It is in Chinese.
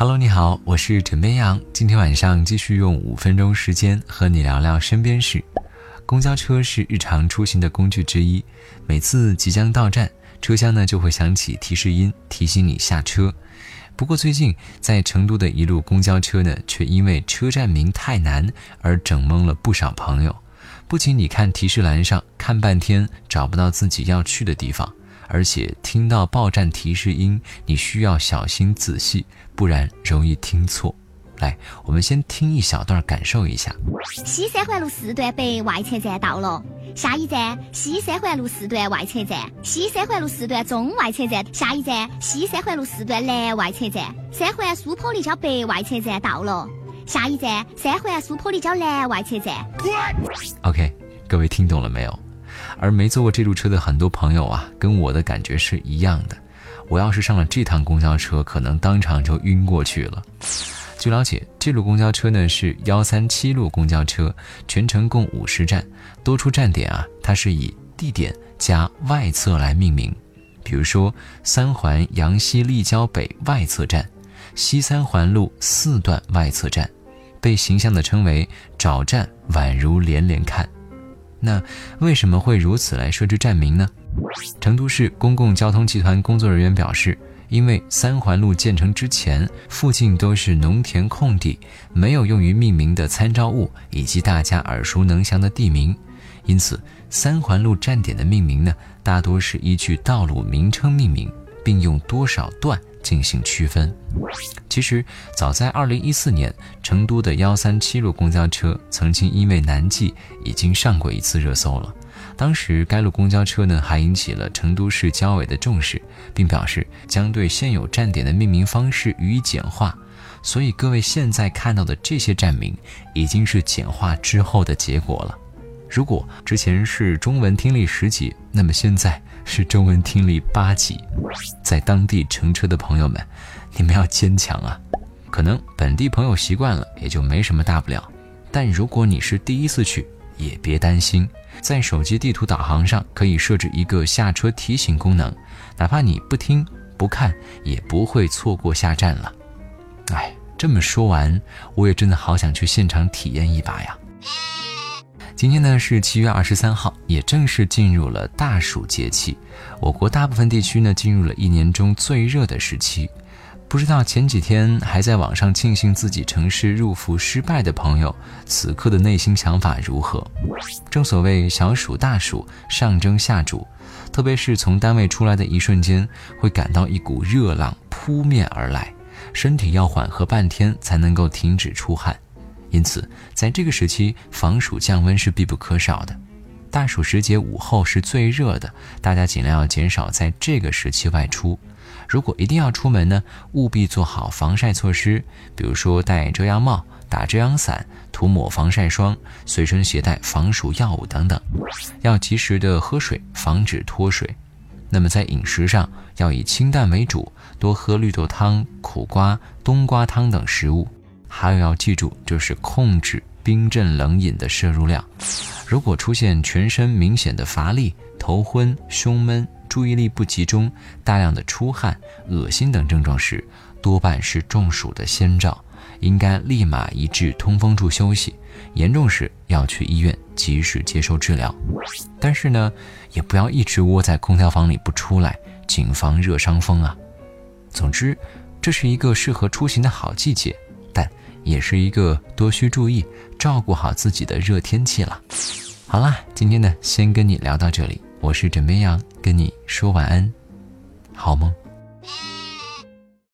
Hello，你好，我是枕边羊。今天晚上继续用五分钟时间和你聊聊身边事。公交车是日常出行的工具之一，每次即将到站，车厢呢就会响起提示音，提醒你下车。不过最近在成都的一路公交车呢，却因为车站名太难而整懵了不少朋友。不仅你看提示栏上看半天找不到自己要去的地方。而且听到报站提示音，你需要小心仔细，不然容易听错。来，我们先听一小段，感受一下。西三环路四段北外侧站到了，下一站西三环路四段外侧站，西三环路四段中外侧站，下一站西三环路四段南外侧站。三环苏坡立交北外侧站到了，下一站三环苏坡立交南外侧站。OK，各位听懂了没有？而没坐过这路车的很多朋友啊，跟我的感觉是一样的。我要是上了这趟公交车，可能当场就晕过去了。据了解，这路公交车呢是幺三七路公交车，全程共五十站，多出站点啊，它是以地点加外侧来命名。比如说，三环阳西立交北外侧站，西三环路四段外侧站，被形象地称为找站宛如连连看。那为什么会如此来设置站名呢？成都市公共交通集团工作人员表示，因为三环路建成之前，附近都是农田空地，没有用于命名的参照物以及大家耳熟能详的地名，因此三环路站点的命名呢，大多是依据道路名称命名，并用多少段。进行区分。其实，早在2014年，成都的137路公交车曾经因为难记，已经上过一次热搜了。当时，该路公交车呢还引起了成都市交委的重视，并表示将对现有站点的命名方式予以简化。所以，各位现在看到的这些站名，已经是简化之后的结果了。如果之前是中文听力十级，那么现在。是中文听力八级，在当地乘车的朋友们，你们要坚强啊！可能本地朋友习惯了，也就没什么大不了。但如果你是第一次去，也别担心，在手机地图导航上可以设置一个下车提醒功能，哪怕你不听不看，也不会错过下站了。哎，这么说完，我也真的好想去现场体验一把呀！今天呢是七月二十三号，也正式进入了大暑节气。我国大部分地区呢进入了一年中最热的时期。不知道前几天还在网上庆幸自己城市入伏失败的朋友，此刻的内心想法如何？正所谓小暑大暑上蒸下煮，特别是从单位出来的一瞬间，会感到一股热浪扑面而来，身体要缓和半天才能够停止出汗。因此，在这个时期，防暑降温是必不可少的。大暑时节午后是最热的，大家尽量要减少在这个时期外出。如果一定要出门呢，务必做好防晒措施，比如说戴遮阳帽、打遮阳伞、涂抹防晒霜、随身携带防暑药物等等。要及时的喝水，防止脱水。那么在饮食上，要以清淡为主，多喝绿豆汤、苦瓜、冬瓜汤等食物。还有要记住，就是控制冰镇冷饮的摄入量。如果出现全身明显的乏力、头昏、胸闷、注意力不集中、大量的出汗、恶心等症状时，多半是中暑的先兆，应该立马移至通风处休息。严重时要去医院及时接受治疗。但是呢，也不要一直窝在空调房里不出来，谨防热伤风啊。总之，这是一个适合出行的好季节。也是一个多需注意、照顾好自己的热天气了。好啦，今天呢，先跟你聊到这里。我是枕边羊，跟你说晚安，好梦。